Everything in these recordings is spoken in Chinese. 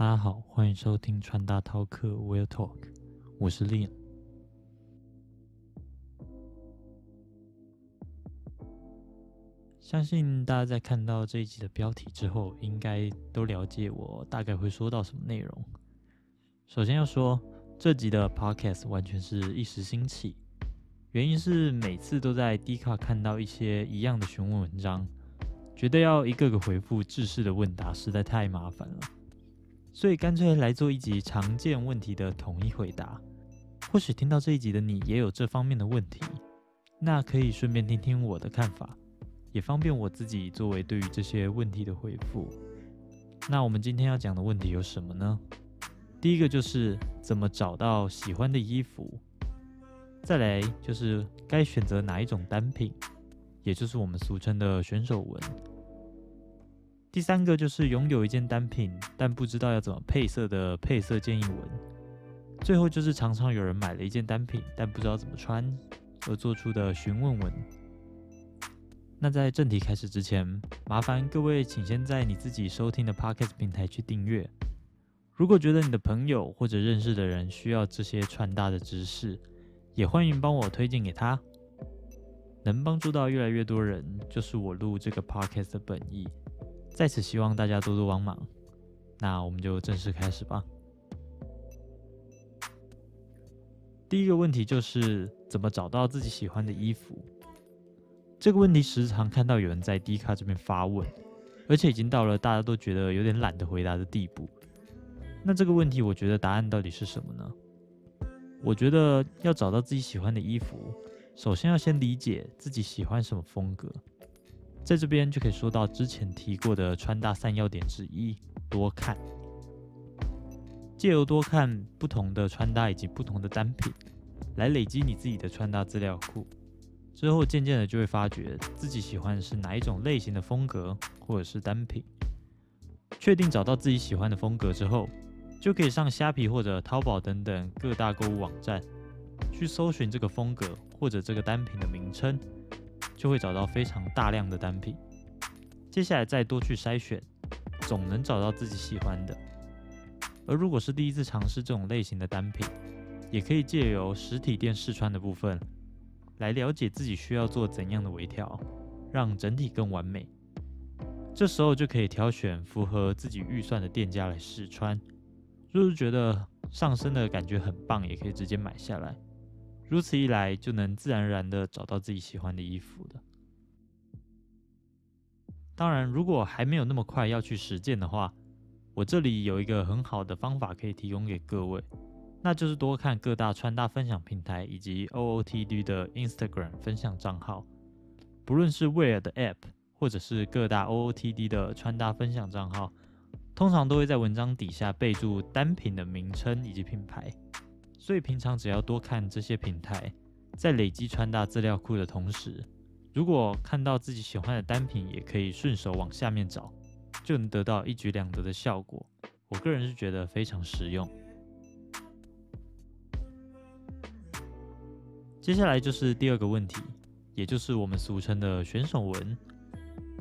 大家好，欢迎收听穿搭饕客 Will Talk，我是 Lin。相信大家在看到这一集的标题之后，应该都了解我大概会说到什么内容。首先要说，这集的 Podcast 完全是一时兴起，原因是每次都在 d 卡看到一些一样的询问文章，觉得要一个个回复制式的问答实在太麻烦了，所以干脆来做一集常见问题的统一回答。或许听到这一集的你也有这方面的问题，那可以顺便听听我的看法。也方便我自己作为对于这些问题的回复。那我们今天要讲的问题有什么呢？第一个就是怎么找到喜欢的衣服，再来就是该选择哪一种单品，也就是我们俗称的选手纹。第三个就是拥有一件单品，但不知道要怎么配色的配色建议文。最后就是常常有人买了一件单品，但不知道怎么穿而做出的询问文。那在正题开始之前，麻烦各位请先在你自己收听的 Podcast 平台去订阅。如果觉得你的朋友或者认识的人需要这些穿搭的知识，也欢迎帮我推荐给他。能帮助到越来越多人，就是我录这个 Podcast 的本意。在此希望大家多多帮忙。那我们就正式开始吧。第一个问题就是怎么找到自己喜欢的衣服。这个问题时常看到有人在 D 卡这边发问，而且已经到了大家都觉得有点懒得回答的地步。那这个问题，我觉得答案到底是什么呢？我觉得要找到自己喜欢的衣服，首先要先理解自己喜欢什么风格。在这边就可以说到之前提过的穿搭三要点之一：多看。借由多看不同的穿搭以及不同的单品，来累积你自己的穿搭资料库。之后渐渐的就会发觉自己喜欢的是哪一种类型的风格，或者是单品。确定找到自己喜欢的风格之后，就可以上虾皮或者淘宝等等各大购物网站，去搜寻这个风格或者这个单品的名称，就会找到非常大量的单品。接下来再多去筛选，总能找到自己喜欢的。而如果是第一次尝试这种类型的单品，也可以借由实体店试穿的部分。来了解自己需要做怎样的微调，让整体更完美。这时候就可以挑选符合自己预算的店家来试穿。若是觉得上身的感觉很棒，也可以直接买下来。如此一来，就能自然而然的找到自己喜欢的衣服了。当然，如果还没有那么快要去实践的话，我这里有一个很好的方法可以提供给各位。那就是多看各大穿搭分享平台以及 OOTD 的 Instagram 分享账号，不论是 Wear 的 App 或者是各大 OOTD 的穿搭分享账号，通常都会在文章底下备注单品的名称以及品牌。所以平常只要多看这些平台，在累积穿搭资料库的同时，如果看到自己喜欢的单品，也可以顺手往下面找，就能得到一举两得的效果。我个人是觉得非常实用。接下来就是第二个问题，也就是我们俗称的选手文。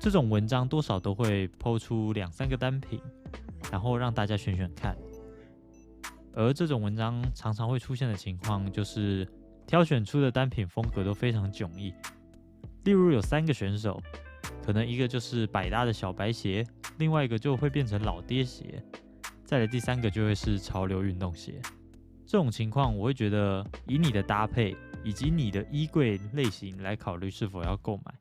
这种文章多少都会抛出两三个单品，然后让大家选选看。而这种文章常常会出现的情况，就是挑选出的单品风格都非常迥异。例如有三个选手，可能一个就是百搭的小白鞋，另外一个就会变成老爹鞋，再来第三个就会是潮流运动鞋。这种情况，我会觉得以你的搭配。以及你的衣柜类型来考虑是否要购买，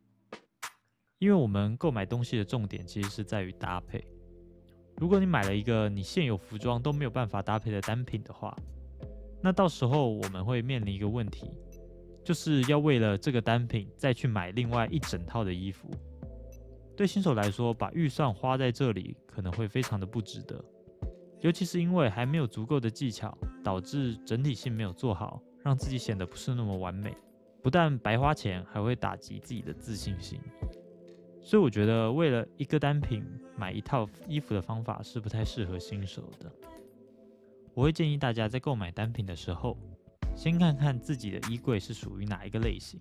因为我们购买东西的重点其实是在于搭配。如果你买了一个你现有服装都没有办法搭配的单品的话，那到时候我们会面临一个问题，就是要为了这个单品再去买另外一整套的衣服。对新手来说，把预算花在这里可能会非常的不值得，尤其是因为还没有足够的技巧，导致整体性没有做好。让自己显得不是那么完美，不但白花钱，还会打击自己的自信心。所以我觉得，为了一个单品买一套衣服的方法是不太适合新手的。我会建议大家在购买单品的时候，先看看自己的衣柜是属于哪一个类型。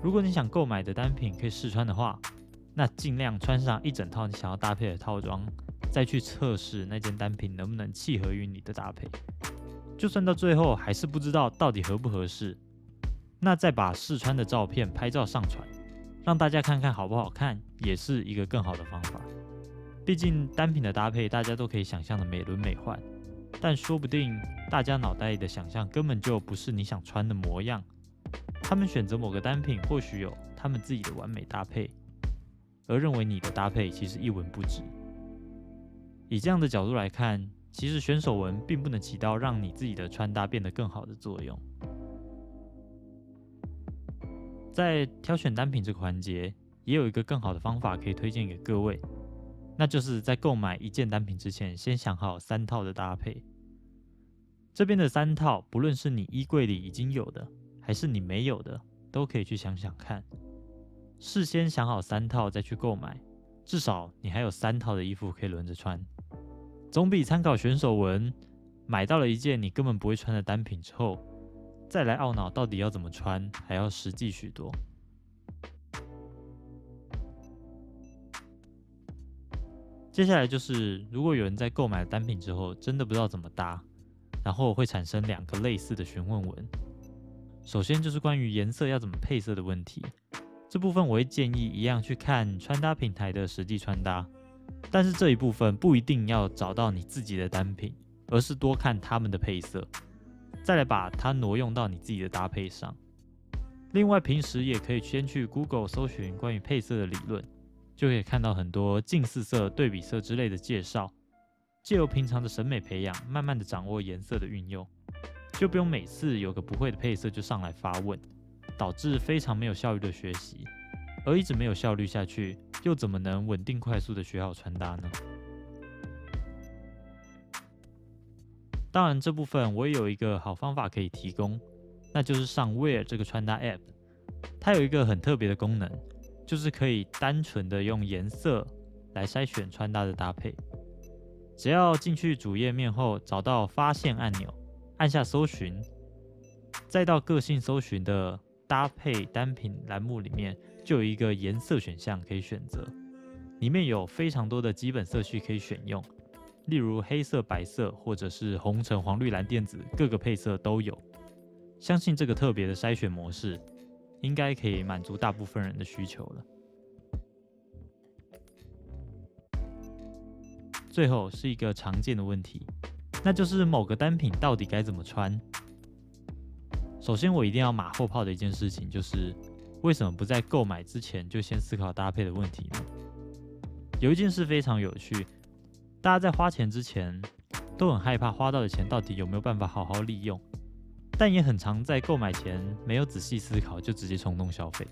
如果你想购买的单品可以试穿的话，那尽量穿上一整套你想要搭配的套装，再去测试那件单品能不能契合于你的搭配。就算到最后还是不知道到底合不合适，那再把试穿的照片拍照上传，让大家看看好不好看，也是一个更好的方法。毕竟单品的搭配大家都可以想象的美轮美奂，但说不定大家脑袋里的想象根本就不是你想穿的模样。他们选择某个单品，或许有他们自己的完美搭配，而认为你的搭配其实一文不值。以这样的角度来看。其实选手纹并不能起到让你自己的穿搭变得更好的作用。在挑选单品这个环节，也有一个更好的方法可以推荐给各位，那就是在购买一件单品之前，先想好三套的搭配。这边的三套，不论是你衣柜里已经有的，还是你没有的，都可以去想想看。事先想好三套再去购买，至少你还有三套的衣服可以轮着穿。总比参考选手文买到了一件你根本不会穿的单品之后，再来懊恼到底要怎么穿还要实际许多。接下来就是，如果有人在购买单品之后真的不知道怎么搭，然后会产生两个类似的询问文。首先就是关于颜色要怎么配色的问题，这部分我会建议一样去看穿搭平台的实际穿搭。但是这一部分不一定要找到你自己的单品，而是多看他们的配色，再来把它挪用到你自己的搭配上。另外，平时也可以先去 Google 搜寻关于配色的理论，就可以看到很多近似色、对比色之类的介绍。借由平常的审美培养，慢慢的掌握颜色的运用，就不用每次有个不会的配色就上来发问，导致非常没有效率的学习。而一直没有效率下去，又怎么能稳定快速的学好穿搭呢？当然，这部分我也有一个好方法可以提供，那就是上 Wear 这个穿搭 App，它有一个很特别的功能，就是可以单纯的用颜色来筛选穿搭的搭配。只要进去主页面后，找到发现按钮，按下搜寻，再到个性搜寻的搭配单品栏目里面。就有一个颜色选项可以选择，里面有非常多的基本色系可以选用，例如黑色、白色，或者是红、橙、黄、绿、蓝、靛、紫，各个配色都有。相信这个特别的筛选模式，应该可以满足大部分人的需求了。最后是一个常见的问题，那就是某个单品到底该怎么穿？首先，我一定要马后炮的一件事情就是。为什么不在购买之前就先思考搭配的问题呢？有一件事非常有趣，大家在花钱之前都很害怕花到的钱到底有没有办法好好利用，但也很常在购买前没有仔细思考就直接冲动消费。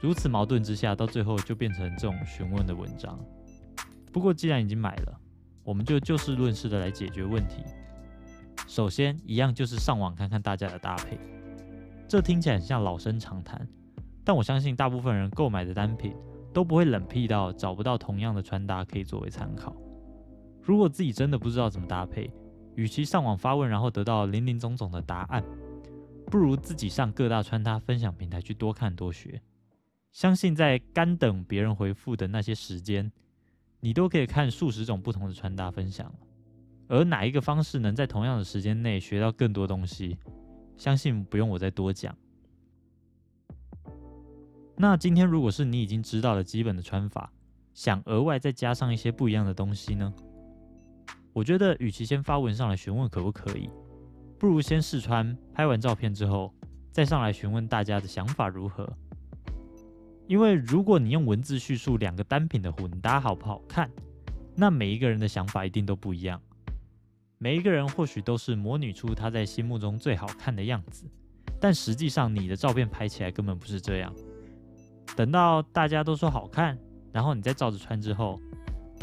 如此矛盾之下，到最后就变成这种询问的文章。不过既然已经买了，我们就就事论事的来解决问题。首先，一样就是上网看看大家的搭配，这听起来很像老生常谈。但我相信，大部分人购买的单品都不会冷僻到找不到同样的穿搭可以作为参考。如果自己真的不知道怎么搭配，与其上网发问，然后得到林林总总的答案，不如自己上各大穿搭分享平台去多看多学。相信在干等别人回复的那些时间，你都可以看数十种不同的穿搭分享而哪一个方式能在同样的时间内学到更多东西，相信不用我再多讲。那今天如果是你已经知道了基本的穿法，想额外再加上一些不一样的东西呢？我觉得与其先发文上来询问可不可以，不如先试穿，拍完照片之后再上来询问大家的想法如何。因为如果你用文字叙述两个单品的混搭好不好看，那每一个人的想法一定都不一样。每一个人或许都是模拟出他在心目中最好看的样子，但实际上你的照片拍起来根本不是这样。等到大家都说好看，然后你再照着穿之后，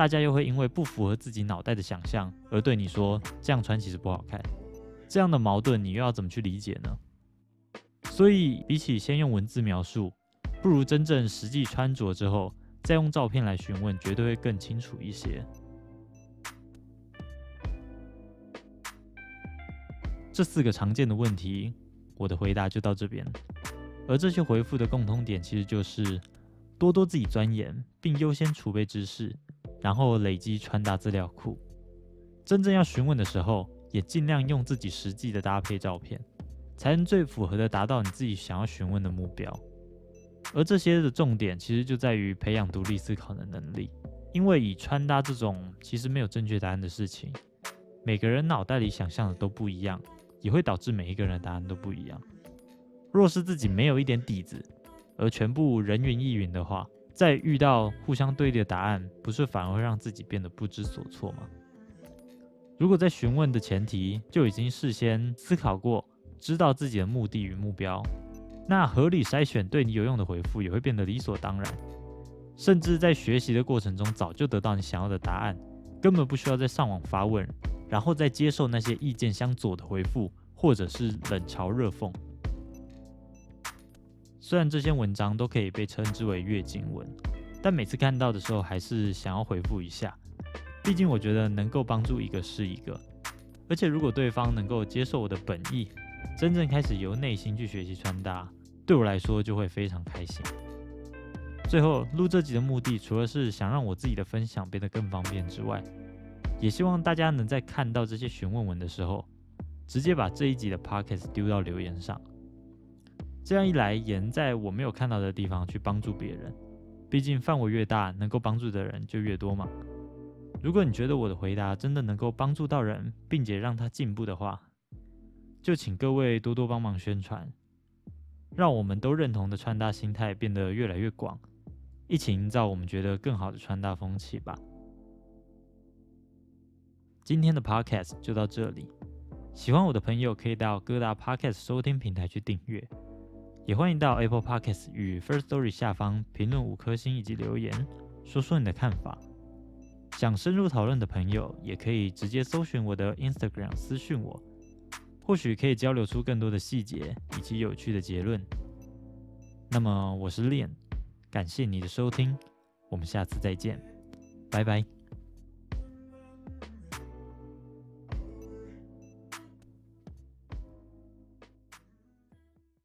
大家又会因为不符合自己脑袋的想象而对你说这样穿其实不好看。这样的矛盾你又要怎么去理解呢？所以比起先用文字描述，不如真正实际穿着之后再用照片来询问，绝对会更清楚一些。这四个常见的问题，我的回答就到这边。而这些回复的共通点，其实就是多多自己钻研，并优先储备知识，然后累积穿搭资料库。真正要询问的时候，也尽量用自己实际的搭配照片，才能最符合的达到你自己想要询问的目标。而这些的重点其实就在于培养独立思考的能力，因为以穿搭这种其实没有正确答案的事情，每个人脑袋里想象的都不一样，也会导致每一个人的答案都不一样。若是自己没有一点底子，而全部人云亦云的话，再遇到互相对立的答案，不是反而会让自己变得不知所措吗？如果在询问的前提就已经事先思考过，知道自己的目的与目标。那合理筛选对你有用的回复也会变得理所当然，甚至在学习的过程中早就得到你想要的答案，根本不需要再上网发问，然后再接受那些意见相左的回复，或者是冷嘲热讽。虽然这些文章都可以被称之为月经文，但每次看到的时候还是想要回复一下，毕竟我觉得能够帮助一个是一个，而且如果对方能够接受我的本意，真正开始由内心去学习穿搭。对我来说就会非常开心。最后录这集的目的，除了是想让我自己的分享变得更方便之外，也希望大家能在看到这些询问文的时候，直接把这一集的 podcast 丢到留言上。这样一来，也能在我没有看到的地方去帮助别人。毕竟范围越大，能够帮助的人就越多嘛。如果你觉得我的回答真的能够帮助到人，并且让他进步的话，就请各位多多帮忙宣传。让我们都认同的穿搭心态变得越来越广，一起营造我们觉得更好的穿搭风气吧。今天的 podcast 就到这里，喜欢我的朋友可以到各大 podcast 收听平台去订阅，也欢迎到 Apple Podcasts 与 First Story 下方评论五颗星以及留言，说说你的看法。想深入讨论的朋友也可以直接搜寻我的 Instagram 私讯我。或许可以交流出更多的细节以及有趣的结论。那么，我是 Lian，感谢你的收听，我们下次再见，拜拜。